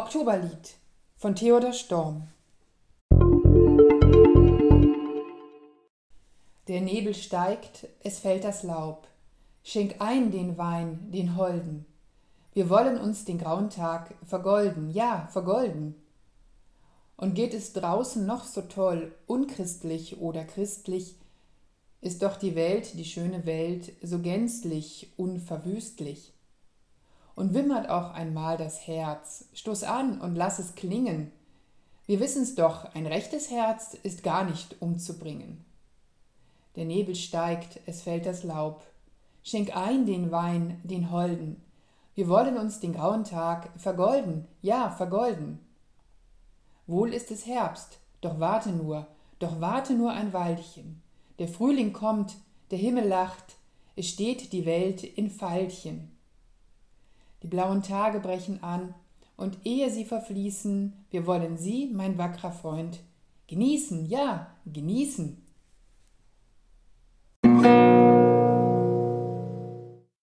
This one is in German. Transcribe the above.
Oktoberlied von Theodor Storm Der Nebel steigt, es fällt das Laub. Schenk ein den Wein, den holden. Wir wollen uns den grauen Tag vergolden, ja, vergolden. Und geht es draußen noch so toll, unchristlich oder christlich, ist doch die Welt, die schöne Welt, so gänzlich unverwüstlich und wimmert auch einmal das Herz. Stoß an und lass es klingen. Wir wissen's doch, ein rechtes Herz ist gar nicht umzubringen. Der Nebel steigt, es fällt das Laub. Schenk ein den Wein, den Holden. Wir wollen uns den grauen Tag vergolden, ja, vergolden. Wohl ist es Herbst, doch warte nur, doch warte nur ein Weilchen. Der Frühling kommt, der Himmel lacht, es steht die Welt in Veilchen. Die blauen Tage brechen an, und ehe sie verfließen, wir wollen sie, mein wackrer Freund, genießen, ja, genießen.